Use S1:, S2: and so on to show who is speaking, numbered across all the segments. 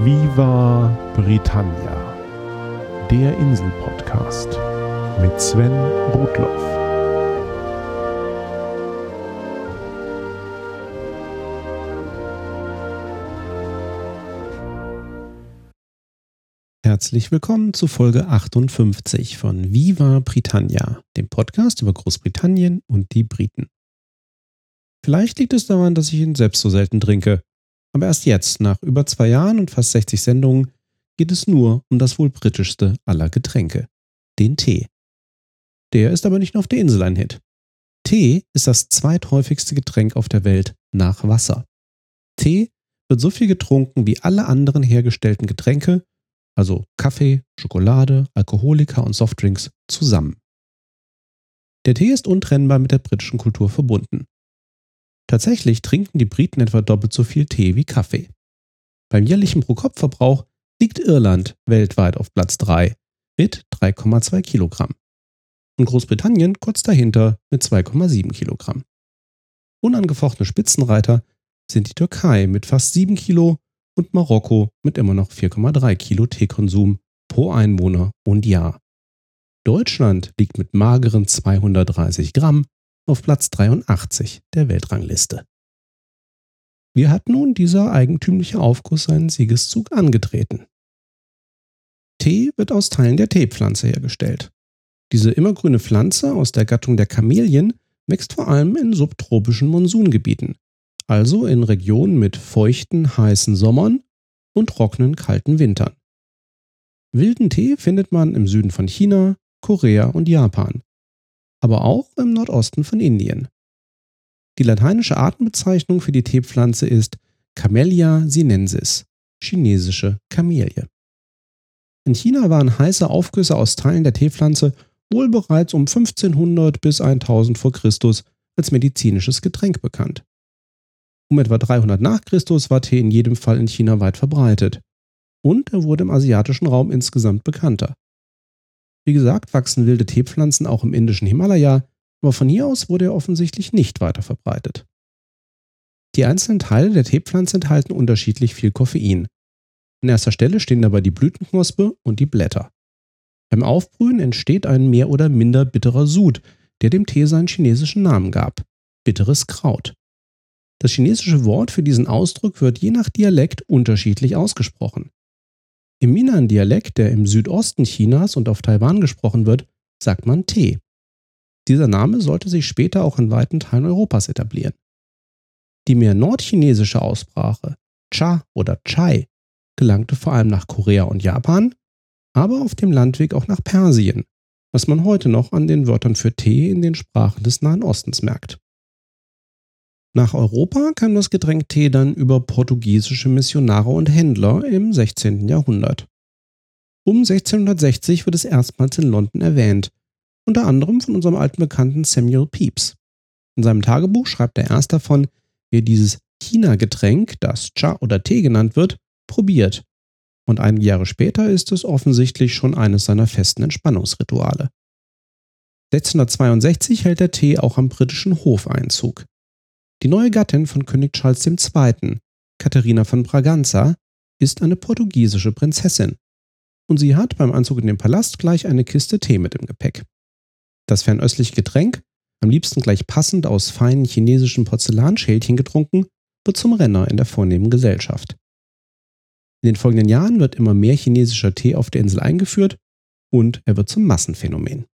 S1: Viva Britannia, der Insel-Podcast mit Sven Rudloff.
S2: Herzlich willkommen zu Folge 58 von Viva Britannia, dem Podcast über Großbritannien und die Briten. Vielleicht liegt es daran, dass ich ihn selbst so selten trinke. Aber erst jetzt, nach über zwei Jahren und fast 60 Sendungen, geht es nur um das wohl britischste aller Getränke, den Tee. Der ist aber nicht nur auf der Insel ein Hit. Tee ist das zweithäufigste Getränk auf der Welt nach Wasser. Tee wird so viel getrunken wie alle anderen hergestellten Getränke, also Kaffee, Schokolade, Alkoholika und Softdrinks, zusammen. Der Tee ist untrennbar mit der britischen Kultur verbunden. Tatsächlich trinken die Briten etwa doppelt so viel Tee wie Kaffee. Beim jährlichen Pro-Kopf-Verbrauch liegt Irland weltweit auf Platz 3 mit 3,2 Kilogramm und Großbritannien kurz dahinter mit 2,7 Kilogramm. Unangefochtene Spitzenreiter sind die Türkei mit fast 7 Kilo und Marokko mit immer noch 4,3 Kilo Teekonsum pro Einwohner und Jahr. Deutschland liegt mit mageren 230 Gramm auf Platz 83 der Weltrangliste. Wie hat nun dieser eigentümliche Aufguss seinen Siegeszug angetreten? Tee wird aus Teilen der Teepflanze hergestellt. Diese immergrüne Pflanze aus der Gattung der Kamelien wächst vor allem in subtropischen Monsungebieten, also in Regionen mit feuchten, heißen Sommern und trockenen, kalten Wintern. Wilden Tee findet man im Süden von China, Korea und Japan, aber auch im Nordosten von Indien. Die lateinische Artenbezeichnung für die Teepflanze ist Camellia sinensis, chinesische Kamelie. In China waren heiße Aufgüsse aus Teilen der Teepflanze wohl bereits um 1500 bis 1000 vor Christus als medizinisches Getränk bekannt. Um etwa 300 nach Christus war Tee in jedem Fall in China weit verbreitet und er wurde im asiatischen Raum insgesamt bekannter. Wie gesagt, wachsen wilde Teepflanzen auch im indischen Himalaya, aber von hier aus wurde er offensichtlich nicht weiter verbreitet. Die einzelnen Teile der Teepflanze enthalten unterschiedlich viel Koffein. An erster Stelle stehen dabei die Blütenknospe und die Blätter. Beim Aufbrühen entsteht ein mehr oder minder bitterer Sud, der dem Tee seinen chinesischen Namen gab. Bitteres Kraut. Das chinesische Wort für diesen Ausdruck wird je nach Dialekt unterschiedlich ausgesprochen. Im Minnan-Dialekt, der im Südosten Chinas und auf Taiwan gesprochen wird, sagt man Tee. Dieser Name sollte sich später auch in weiten Teilen Europas etablieren. Die mehr nordchinesische Aussprache, Cha oder Chai, gelangte vor allem nach Korea und Japan, aber auf dem Landweg auch nach Persien, was man heute noch an den Wörtern für Tee in den Sprachen des Nahen Ostens merkt. Nach Europa kam das Getränk Tee dann über portugiesische Missionare und Händler im 16. Jahrhundert. Um 1660 wird es erstmals in London erwähnt, unter anderem von unserem alten Bekannten Samuel Pepys. In seinem Tagebuch schreibt er erst davon, wie er dieses China-Getränk, das Cha oder Tee genannt wird, probiert. Und einige Jahre später ist es offensichtlich schon eines seiner festen Entspannungsrituale. 1662 hält der Tee auch am britischen Hof Einzug. Die neue Gattin von König Charles II., Katharina von Braganza, ist eine portugiesische Prinzessin. Und sie hat beim Anzug in den Palast gleich eine Kiste Tee mit im Gepäck. Das fernöstliche Getränk, am liebsten gleich passend aus feinen chinesischen Porzellanschälchen getrunken, wird zum Renner in der vornehmen Gesellschaft. In den folgenden Jahren wird immer mehr chinesischer Tee auf der Insel eingeführt und er wird zum Massenphänomen.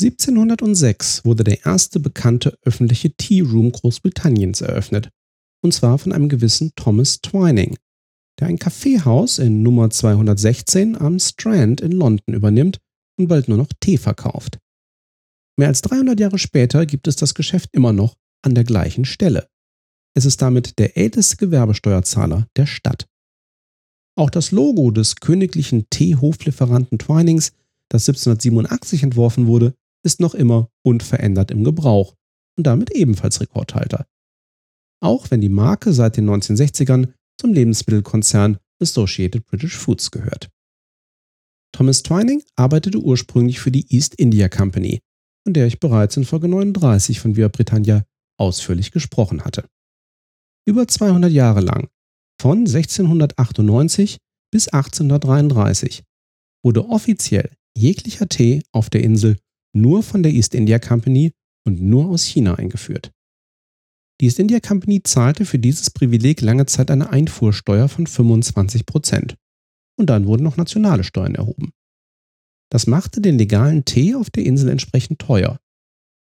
S2: 1706 wurde der erste bekannte öffentliche Tea Room Großbritanniens eröffnet, und zwar von einem gewissen Thomas Twining, der ein Kaffeehaus in Nummer 216 am Strand in London übernimmt und bald nur noch Tee verkauft. Mehr als 300 Jahre später gibt es das Geschäft immer noch an der gleichen Stelle. Es ist damit der älteste Gewerbesteuerzahler der Stadt. Auch das Logo des königlichen Teehoflieferanten Twinings, das 1787 entworfen wurde, ist noch immer unverändert im Gebrauch und damit ebenfalls Rekordhalter. Auch wenn die Marke seit den 1960ern zum Lebensmittelkonzern Associated British Foods gehört. Thomas Twining arbeitete ursprünglich für die East India Company, von der ich bereits in Folge 39 von Via Britannia ausführlich gesprochen hatte. Über 200 Jahre lang Von 1698 bis 1833 wurde offiziell jeglicher Tee auf der Insel nur von der East India Company und nur aus China eingeführt. Die East India Company zahlte für dieses Privileg lange Zeit eine Einfuhrsteuer von 25 Prozent. Und dann wurden noch nationale Steuern erhoben. Das machte den legalen Tee auf der Insel entsprechend teuer.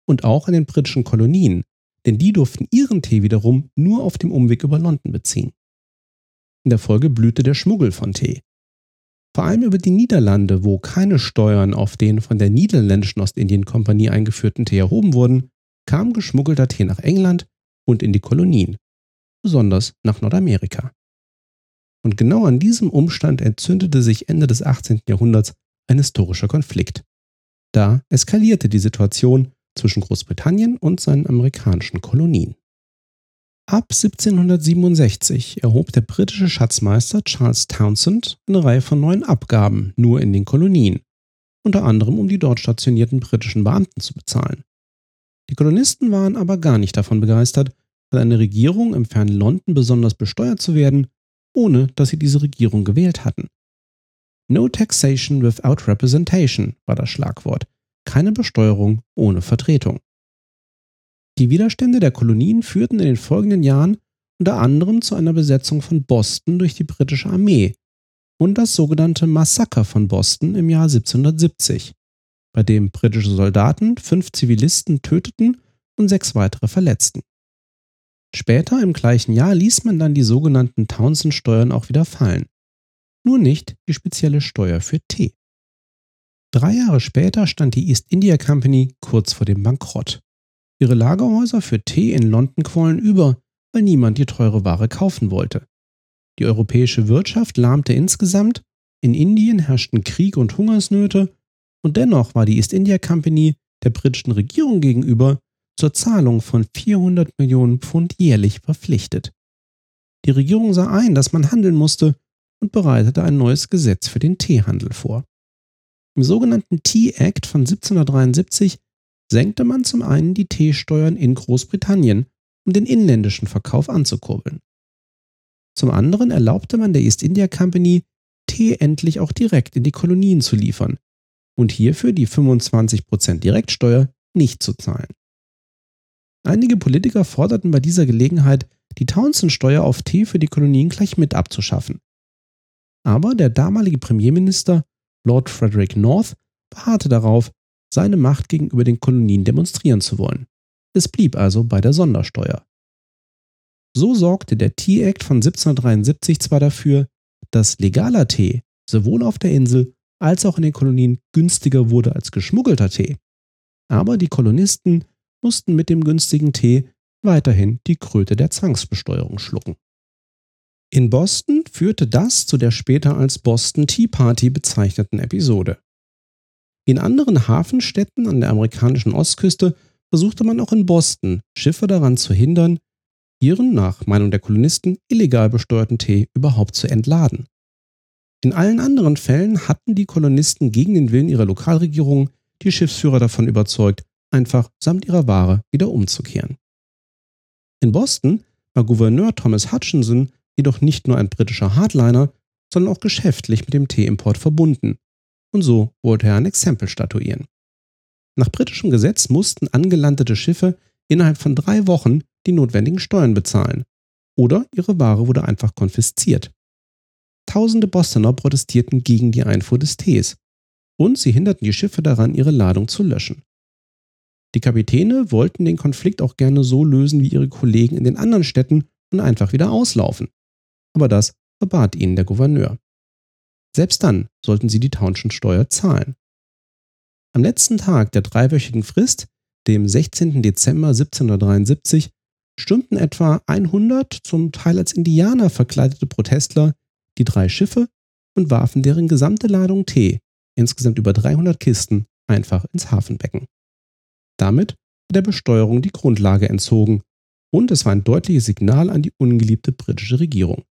S2: Und auch in den britischen Kolonien, denn die durften ihren Tee wiederum nur auf dem Umweg über London beziehen. In der Folge blühte der Schmuggel von Tee. Vor allem über die Niederlande, wo keine Steuern auf den von der niederländischen Ostindien-Kompanie eingeführten Tee erhoben wurden, kam geschmuggelter Tee nach England und in die Kolonien, besonders nach Nordamerika. Und genau an diesem Umstand entzündete sich Ende des 18. Jahrhunderts ein historischer Konflikt. Da eskalierte die Situation zwischen Großbritannien und seinen amerikanischen Kolonien. Ab 1767 erhob der britische Schatzmeister Charles Townshend eine Reihe von neuen Abgaben nur in den Kolonien, unter anderem um die dort stationierten britischen Beamten zu bezahlen. Die Kolonisten waren aber gar nicht davon begeistert, von einer Regierung im fernen London besonders besteuert zu werden, ohne dass sie diese Regierung gewählt hatten. No taxation without representation war das Schlagwort, keine Besteuerung ohne Vertretung. Die Widerstände der Kolonien führten in den folgenden Jahren unter anderem zu einer Besetzung von Boston durch die britische Armee und das sogenannte Massaker von Boston im Jahr 1770, bei dem britische Soldaten fünf Zivilisten töteten und sechs weitere verletzten. Später im gleichen Jahr ließ man dann die sogenannten Townsend-Steuern auch wieder fallen. Nur nicht die spezielle Steuer für Tee. Drei Jahre später stand die East India Company kurz vor dem Bankrott. Ihre Lagerhäuser für Tee in London quollen über, weil niemand die teure Ware kaufen wollte. Die europäische Wirtschaft lahmte insgesamt, in Indien herrschten Krieg und Hungersnöte, und dennoch war die East India Company der britischen Regierung gegenüber zur Zahlung von 400 Millionen Pfund jährlich verpflichtet. Die Regierung sah ein, dass man handeln musste und bereitete ein neues Gesetz für den Teehandel vor. Im sogenannten Tea Act von 1773 senkte man zum einen die Teesteuern in Großbritannien, um den inländischen Verkauf anzukurbeln. Zum anderen erlaubte man der East India Company, Tee endlich auch direkt in die Kolonien zu liefern und hierfür die 25% Direktsteuer nicht zu zahlen. Einige Politiker forderten bei dieser Gelegenheit, die Townsend-Steuer auf Tee für die Kolonien gleich mit abzuschaffen. Aber der damalige Premierminister Lord Frederick North beharrte darauf, seine Macht gegenüber den Kolonien demonstrieren zu wollen. Es blieb also bei der Sondersteuer. So sorgte der Tea Act von 1773 zwar dafür, dass legaler Tee sowohl auf der Insel als auch in den Kolonien günstiger wurde als geschmuggelter Tee, aber die Kolonisten mussten mit dem günstigen Tee weiterhin die Kröte der Zwangsbesteuerung schlucken. In Boston führte das zu der später als Boston Tea Party bezeichneten Episode. In anderen Hafenstädten an der amerikanischen Ostküste versuchte man auch in Boston, Schiffe daran zu hindern, ihren, nach Meinung der Kolonisten, illegal besteuerten Tee überhaupt zu entladen. In allen anderen Fällen hatten die Kolonisten gegen den Willen ihrer Lokalregierung die Schiffsführer davon überzeugt, einfach samt ihrer Ware wieder umzukehren. In Boston war Gouverneur Thomas Hutchinson jedoch nicht nur ein britischer Hardliner, sondern auch geschäftlich mit dem Teeimport verbunden. Und so wollte er ein Exempel statuieren. Nach britischem Gesetz mussten angelandete Schiffe innerhalb von drei Wochen die notwendigen Steuern bezahlen. Oder ihre Ware wurde einfach konfisziert. Tausende Bostoner protestierten gegen die Einfuhr des Tees. Und sie hinderten die Schiffe daran, ihre Ladung zu löschen. Die Kapitäne wollten den Konflikt auch gerne so lösen wie ihre Kollegen in den anderen Städten und einfach wieder auslaufen. Aber das verbat ihnen der Gouverneur. Selbst dann sollten sie die Townshend-Steuer zahlen. Am letzten Tag der dreiwöchigen Frist, dem 16. Dezember 1773, stürmten etwa 100 zum Teil als Indianer verkleidete Protestler die drei Schiffe und warfen deren gesamte Ladung Tee, insgesamt über 300 Kisten, einfach ins Hafenbecken. Damit war der Besteuerung die Grundlage entzogen und es war ein deutliches Signal an die ungeliebte britische Regierung.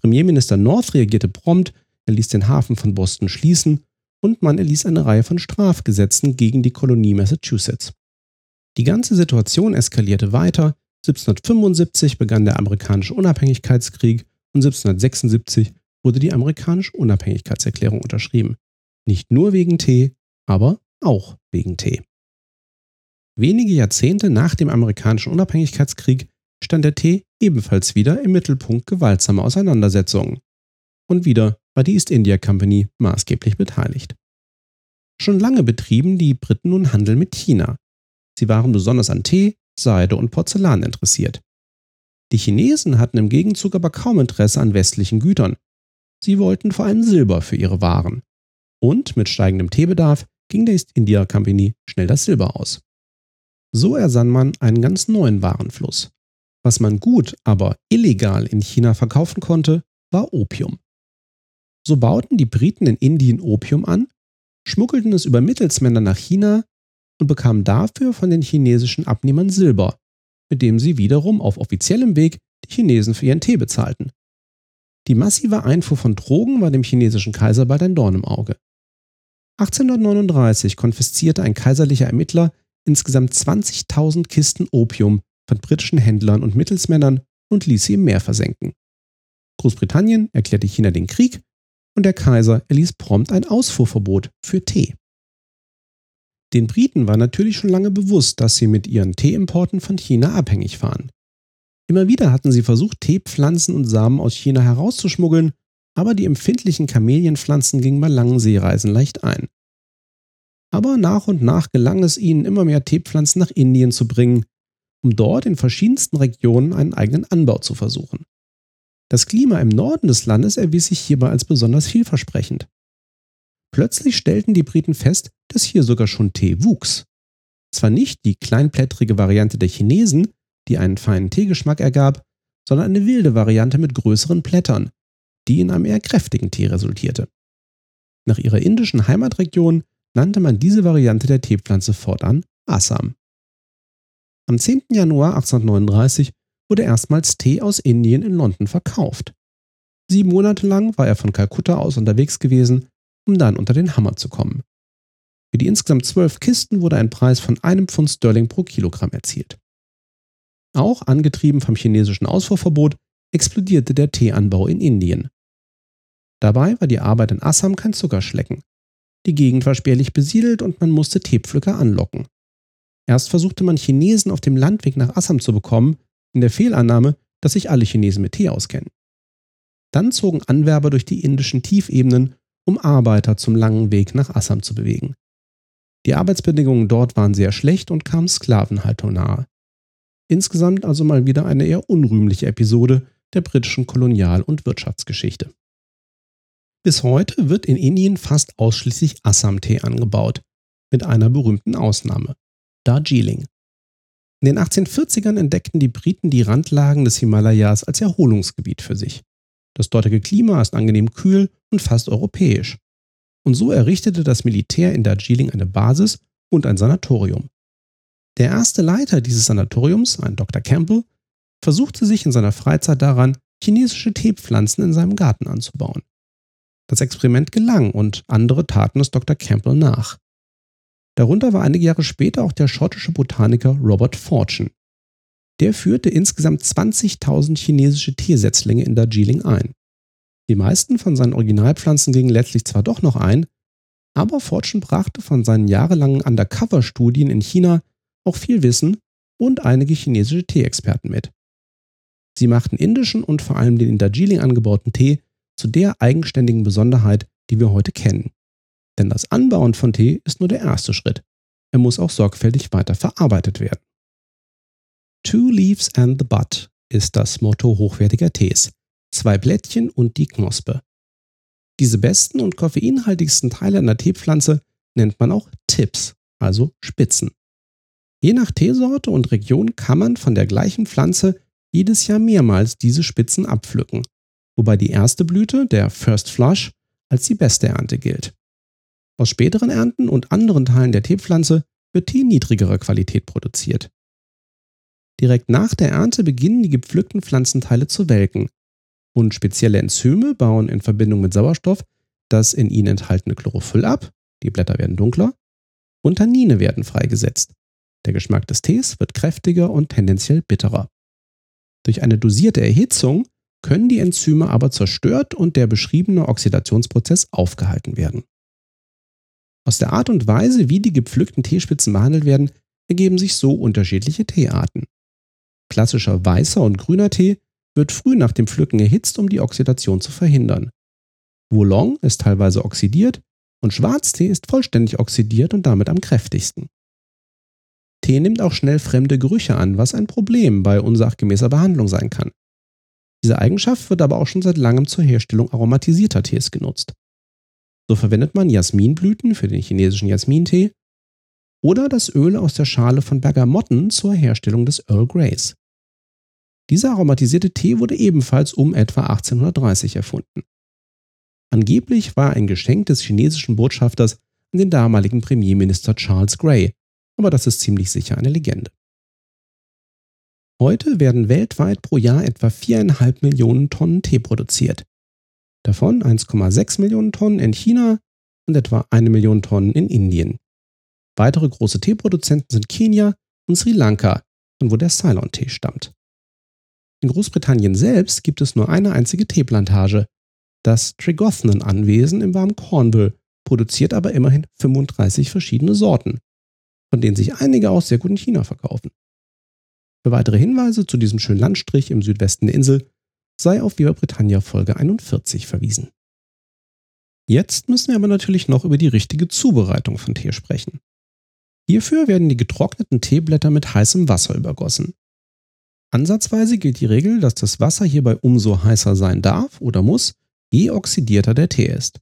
S2: Premierminister North reagierte prompt, er ließ den Hafen von Boston schließen und man erließ eine Reihe von Strafgesetzen gegen die Kolonie Massachusetts. Die ganze Situation eskalierte weiter, 1775 begann der amerikanische Unabhängigkeitskrieg und 1776 wurde die amerikanische Unabhängigkeitserklärung unterschrieben. Nicht nur wegen Tee, aber auch wegen Tee. Wenige Jahrzehnte nach dem amerikanischen Unabhängigkeitskrieg stand der Tee ebenfalls wieder im Mittelpunkt gewaltsamer Auseinandersetzungen. Und wieder war die East India Company maßgeblich beteiligt. Schon lange betrieben die Briten nun Handel mit China. Sie waren besonders an Tee, Seide und Porzellan interessiert. Die Chinesen hatten im Gegenzug aber kaum Interesse an westlichen Gütern. Sie wollten vor allem Silber für ihre Waren. Und mit steigendem Teebedarf ging der East India Company schnell das Silber aus. So ersann man einen ganz neuen Warenfluss. Was man gut, aber illegal in China verkaufen konnte, war Opium. So bauten die Briten in Indien Opium an, schmuggelten es über Mittelsmänner nach China und bekamen dafür von den chinesischen Abnehmern Silber, mit dem sie wiederum auf offiziellem Weg die Chinesen für ihren Tee bezahlten. Die massive Einfuhr von Drogen war dem chinesischen Kaiser bald ein Dorn im Auge. 1839 konfiszierte ein kaiserlicher Ermittler insgesamt 20.000 Kisten Opium von britischen Händlern und Mittelsmännern und ließ sie im Meer versenken. Großbritannien erklärte China den Krieg und der Kaiser erließ prompt ein Ausfuhrverbot für Tee. Den Briten war natürlich schon lange bewusst, dass sie mit ihren Teeimporten von China abhängig waren. Immer wieder hatten sie versucht, Teepflanzen und Samen aus China herauszuschmuggeln, aber die empfindlichen Kamelienpflanzen gingen bei langen Seereisen leicht ein. Aber nach und nach gelang es ihnen, immer mehr Teepflanzen nach Indien zu bringen, um dort in verschiedensten Regionen einen eigenen Anbau zu versuchen. Das Klima im Norden des Landes erwies sich hierbei als besonders vielversprechend. Plötzlich stellten die Briten fest, dass hier sogar schon Tee wuchs. Zwar nicht die kleinblättrige Variante der Chinesen, die einen feinen Teegeschmack ergab, sondern eine wilde Variante mit größeren Blättern, die in einem eher kräftigen Tee resultierte. Nach ihrer indischen Heimatregion nannte man diese Variante der Teepflanze fortan Assam. Am 10. Januar 1839 wurde erstmals Tee aus Indien in London verkauft. Sieben Monate lang war er von Kalkutta aus unterwegs gewesen um dann unter den Hammer zu kommen. Für die insgesamt zwölf Kisten wurde ein Preis von einem Pfund Sterling pro Kilogramm erzielt. Auch angetrieben vom chinesischen Ausfuhrverbot explodierte der Teeanbau in Indien. Dabei war die Arbeit in Assam kein Zuckerschlecken. Die Gegend war spärlich besiedelt und man musste Teepflücker anlocken. Erst versuchte man Chinesen auf dem Landweg nach Assam zu bekommen, in der Fehlannahme, dass sich alle Chinesen mit Tee auskennen. Dann zogen Anwerber durch die indischen Tiefebenen um Arbeiter zum langen Weg nach Assam zu bewegen. Die Arbeitsbedingungen dort waren sehr schlecht und kamen Sklavenhaltung nahe. Insgesamt also mal wieder eine eher unrühmliche Episode der britischen Kolonial- und Wirtschaftsgeschichte. Bis heute wird in Indien fast ausschließlich Assam-Tee angebaut, mit einer berühmten Ausnahme, Darjeeling. In den 1840ern entdeckten die Briten die Randlagen des Himalayas als Erholungsgebiet für sich. Das dortige Klima ist angenehm kühl und fast europäisch. Und so errichtete das Militär in Darjeeling eine Basis und ein Sanatorium. Der erste Leiter dieses Sanatoriums, ein Dr. Campbell, versuchte sich in seiner Freizeit daran, chinesische Teepflanzen in seinem Garten anzubauen. Das Experiment gelang und andere taten es Dr. Campbell nach. Darunter war einige Jahre später auch der schottische Botaniker Robert Fortune, der führte insgesamt 20.000 chinesische Tiersetzlinge in Darjeeling ein. Die meisten von seinen Originalpflanzen gingen letztlich zwar doch noch ein, aber Fortune brachte von seinen jahrelangen Undercover-Studien in China auch viel Wissen und einige chinesische Teeexperten mit. Sie machten indischen und vor allem den in Darjeeling angebauten Tee zu der eigenständigen Besonderheit, die wir heute kennen. Denn das Anbauen von Tee ist nur der erste Schritt. Er muss auch sorgfältig weiter verarbeitet werden. Two Leaves and the Bud ist das Motto hochwertiger Tees. Zwei Blättchen und die Knospe. Diese besten und koffeinhaltigsten Teile einer Teepflanze nennt man auch Tips, also Spitzen. Je nach Teesorte und Region kann man von der gleichen Pflanze jedes Jahr mehrmals diese Spitzen abpflücken, wobei die erste Blüte, der First Flush, als die beste Ernte gilt. Aus späteren Ernten und anderen Teilen der Teepflanze wird Tee niedrigerer Qualität produziert. Direkt nach der Ernte beginnen die gepflückten Pflanzenteile zu welken und spezielle Enzyme bauen in Verbindung mit Sauerstoff das in ihnen enthaltene Chlorophyll ab, die Blätter werden dunkler und Tannine werden freigesetzt. Der Geschmack des Tees wird kräftiger und tendenziell bitterer. Durch eine dosierte Erhitzung können die Enzyme aber zerstört und der beschriebene Oxidationsprozess aufgehalten werden. Aus der Art und Weise, wie die gepflückten Teespitzen behandelt werden, ergeben sich so unterschiedliche Teearten. Klassischer weißer und grüner Tee wird früh nach dem Pflücken erhitzt, um die Oxidation zu verhindern. Wulong ist teilweise oxidiert und Schwarztee ist vollständig oxidiert und damit am kräftigsten. Tee nimmt auch schnell fremde Gerüche an, was ein Problem bei unsachgemäßer Behandlung sein kann. Diese Eigenschaft wird aber auch schon seit langem zur Herstellung aromatisierter Tees genutzt. So verwendet man Jasminblüten für den chinesischen Jasmintee oder das Öl aus der Schale von Bergamotten zur Herstellung des Earl Greys. Dieser aromatisierte Tee wurde ebenfalls um etwa 1830 erfunden. Angeblich war er ein Geschenk des chinesischen Botschafters an den damaligen Premierminister Charles Grey, aber das ist ziemlich sicher eine Legende. Heute werden weltweit pro Jahr etwa 4,5 Millionen Tonnen Tee produziert. Davon 1,6 Millionen Tonnen in China und etwa eine Million Tonnen in Indien. Weitere große Teeproduzenten sind Kenia und Sri Lanka, von wo der Ceylon-Tee stammt. In Großbritannien selbst gibt es nur eine einzige Teeplantage. Das Tregothnan-Anwesen im warmen Cornwall produziert aber immerhin 35 verschiedene Sorten, von denen sich einige auch sehr gut in China verkaufen. Für weitere Hinweise zu diesem schönen Landstrich im Südwesten der Insel sei auf Viva Britannia Folge 41 verwiesen. Jetzt müssen wir aber natürlich noch über die richtige Zubereitung von Tee sprechen. Hierfür werden die getrockneten Teeblätter mit heißem Wasser übergossen. Ansatzweise gilt die Regel, dass das Wasser hierbei umso heißer sein darf oder muss, je oxidierter der Tee ist.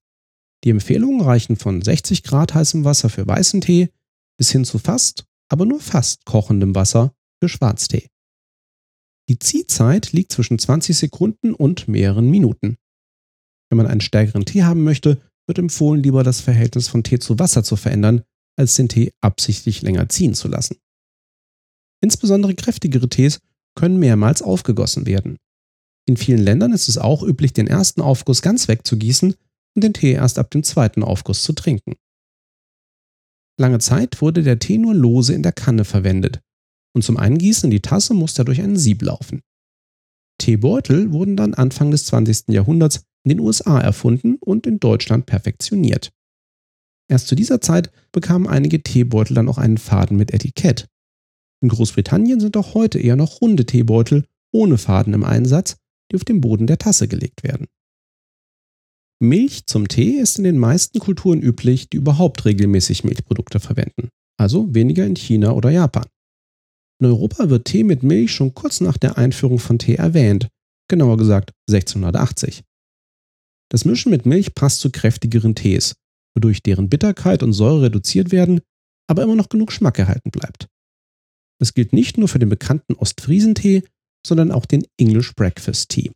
S2: Die Empfehlungen reichen von 60 Grad heißem Wasser für weißen Tee bis hin zu fast, aber nur fast kochendem Wasser für Schwarztee. Die Ziehzeit liegt zwischen 20 Sekunden und mehreren Minuten. Wenn man einen stärkeren Tee haben möchte, wird empfohlen, lieber das Verhältnis von Tee zu Wasser zu verändern, als den Tee absichtlich länger ziehen zu lassen. Insbesondere kräftigere Tees können mehrmals aufgegossen werden. In vielen Ländern ist es auch üblich, den ersten Aufguss ganz wegzugießen und den Tee erst ab dem zweiten Aufguss zu trinken. Lange Zeit wurde der Tee nur lose in der Kanne verwendet und zum Eingießen in die Tasse musste er durch einen Sieb laufen. Teebeutel wurden dann Anfang des 20. Jahrhunderts in den USA erfunden und in Deutschland perfektioniert. Erst zu dieser Zeit bekamen einige Teebeutel dann auch einen Faden mit Etikett. In Großbritannien sind auch heute eher noch runde Teebeutel ohne Faden im Einsatz, die auf dem Boden der Tasse gelegt werden. Milch zum Tee ist in den meisten Kulturen üblich, die überhaupt regelmäßig Milchprodukte verwenden, also weniger in China oder Japan. In Europa wird Tee mit Milch schon kurz nach der Einführung von Tee erwähnt, genauer gesagt 1680. Das Mischen mit Milch passt zu kräftigeren Tees, wodurch deren Bitterkeit und Säure reduziert werden, aber immer noch genug Schmack erhalten bleibt. Das gilt nicht nur für den bekannten Ostfriesentee, sondern auch den English Breakfast Tea.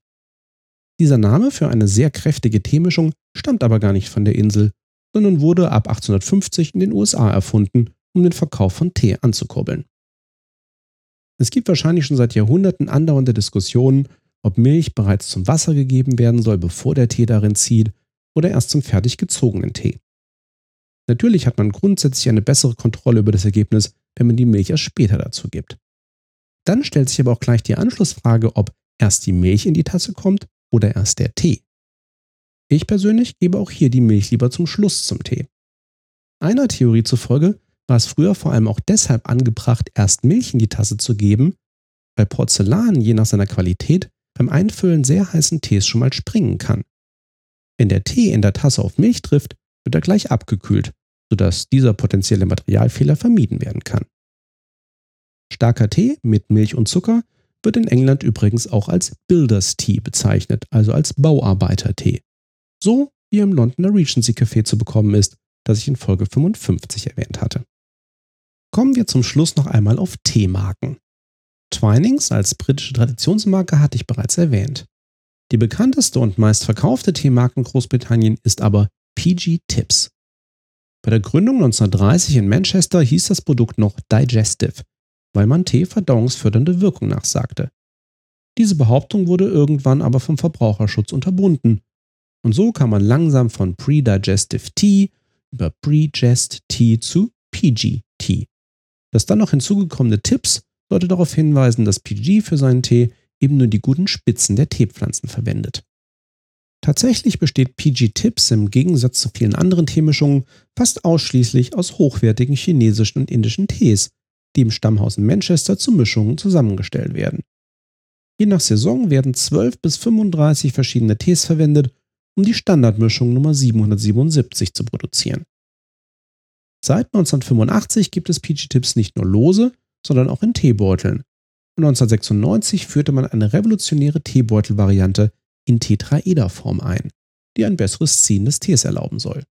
S2: Dieser Name für eine sehr kräftige Teemischung stammt aber gar nicht von der Insel, sondern wurde ab 1850 in den USA erfunden, um den Verkauf von Tee anzukurbeln. Es gibt wahrscheinlich schon seit Jahrhunderten andauernde Diskussionen, ob Milch bereits zum Wasser gegeben werden soll, bevor der Tee darin zieht, oder erst zum fertig gezogenen Tee. Natürlich hat man grundsätzlich eine bessere Kontrolle über das Ergebnis, wenn man die Milch erst später dazu gibt. Dann stellt sich aber auch gleich die Anschlussfrage, ob erst die Milch in die Tasse kommt oder erst der Tee. Ich persönlich gebe auch hier die Milch lieber zum Schluss zum Tee. Einer Theorie zufolge war es früher vor allem auch deshalb angebracht, erst Milch in die Tasse zu geben, weil Porzellan je nach seiner Qualität beim Einfüllen sehr heißen Tees schon mal springen kann. Wenn der Tee in der Tasse auf Milch trifft, wird er gleich abgekühlt, sodass dieser potenzielle Materialfehler vermieden werden kann. Starker Tee mit Milch und Zucker wird in England übrigens auch als Builders Tea bezeichnet, also als Bauarbeitertee. So wie im Londoner Regency Café zu bekommen ist, das ich in Folge 55 erwähnt hatte. Kommen wir zum Schluss noch einmal auf Teemarken. Twinings als britische Traditionsmarke hatte ich bereits erwähnt. Die bekannteste und meistverkaufte Teemarke in Großbritannien ist aber PG Tips. Bei der Gründung 1930 in Manchester hieß das Produkt noch Digestive, weil man Tee verdauungsfördernde Wirkung nachsagte. Diese Behauptung wurde irgendwann aber vom Verbraucherschutz unterbunden. Und so kam man langsam von Pre-Digestive Tea über Pre-Gest Tea zu PG Tea. Das dann noch hinzugekommene Tipps sollte darauf hinweisen, dass PG für seinen Tee eben nur die guten Spitzen der Teepflanzen verwendet. Tatsächlich besteht PG Tips im Gegensatz zu vielen anderen Teemischungen fast ausschließlich aus hochwertigen chinesischen und indischen Tees, die im Stammhaus in Manchester zu Mischungen zusammengestellt werden. Je nach Saison werden 12 bis 35 verschiedene Tees verwendet, um die Standardmischung Nummer 777 zu produzieren. Seit 1985 gibt es PG Tips nicht nur lose, sondern auch in Teebeuteln. Und 1996 führte man eine revolutionäre Teebeutelvariante in Tetraederform ein, die ein besseres Ziehen des Tees erlauben soll.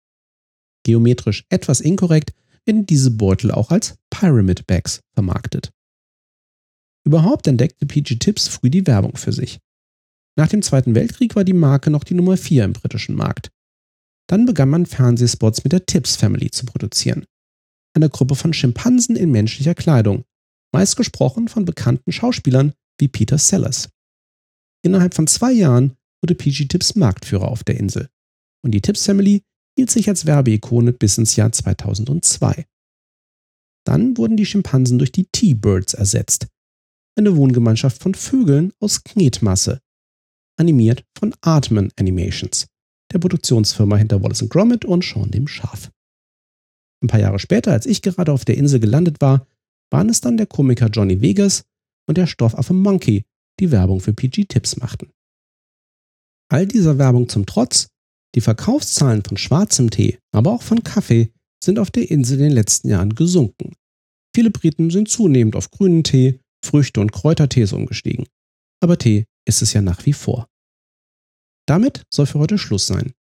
S2: Geometrisch etwas inkorrekt werden diese Beutel auch als Pyramid Bags vermarktet. Überhaupt entdeckte PG Tips früh die Werbung für sich. Nach dem Zweiten Weltkrieg war die Marke noch die Nummer 4 im britischen Markt. Dann begann man Fernsehspots mit der Tips Family zu produzieren. Eine Gruppe von Schimpansen in menschlicher Kleidung, meist gesprochen von bekannten Schauspielern wie Peter Sellers. Innerhalb von zwei Jahren wurde PG Tips Marktführer auf der Insel. Und die Tips Family hielt sich als Werbeikone bis ins Jahr 2002. Dann wurden die Schimpansen durch die T-Birds ersetzt, eine Wohngemeinschaft von Vögeln aus Knetmasse, animiert von Artman Animations, der Produktionsfirma hinter Wallace Gromit und Sean dem Schaf. Ein paar Jahre später, als ich gerade auf der Insel gelandet war, waren es dann der Komiker Johnny Vegas und der Stoffaffe Monkey, die Werbung für PG Tips machten. All dieser Werbung zum Trotz, die Verkaufszahlen von schwarzem Tee, aber auch von Kaffee sind auf der Insel in den letzten Jahren gesunken. Viele Briten sind zunehmend auf grünen Tee, Früchte- und Kräutertees umgestiegen. Aber Tee ist es ja nach wie vor. Damit soll für heute Schluss sein.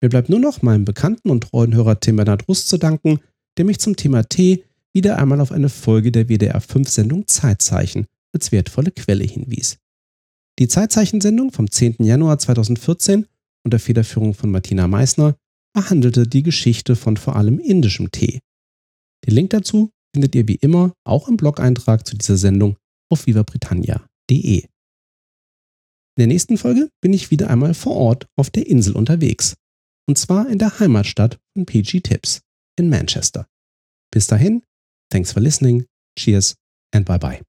S2: Mir bleibt nur noch meinem bekannten und treuen Hörer Tim Bernhard Rust zu danken, der mich zum Thema Tee wieder einmal auf eine Folge der WDR 5 Sendung Zeitzeichen als wertvolle Quelle hinwies. Die Zeitzeichensendung vom 10. Januar 2014 unter Federführung von Martina Meissner behandelte die Geschichte von vor allem indischem Tee. Den Link dazu findet ihr wie immer auch im Blog-Eintrag zu dieser Sendung auf vivabritannia.de. In der nächsten Folge bin ich wieder einmal vor Ort auf der Insel unterwegs. Und zwar in der Heimatstadt von PG Tips in Manchester. Bis dahin, thanks for listening, cheers and bye bye.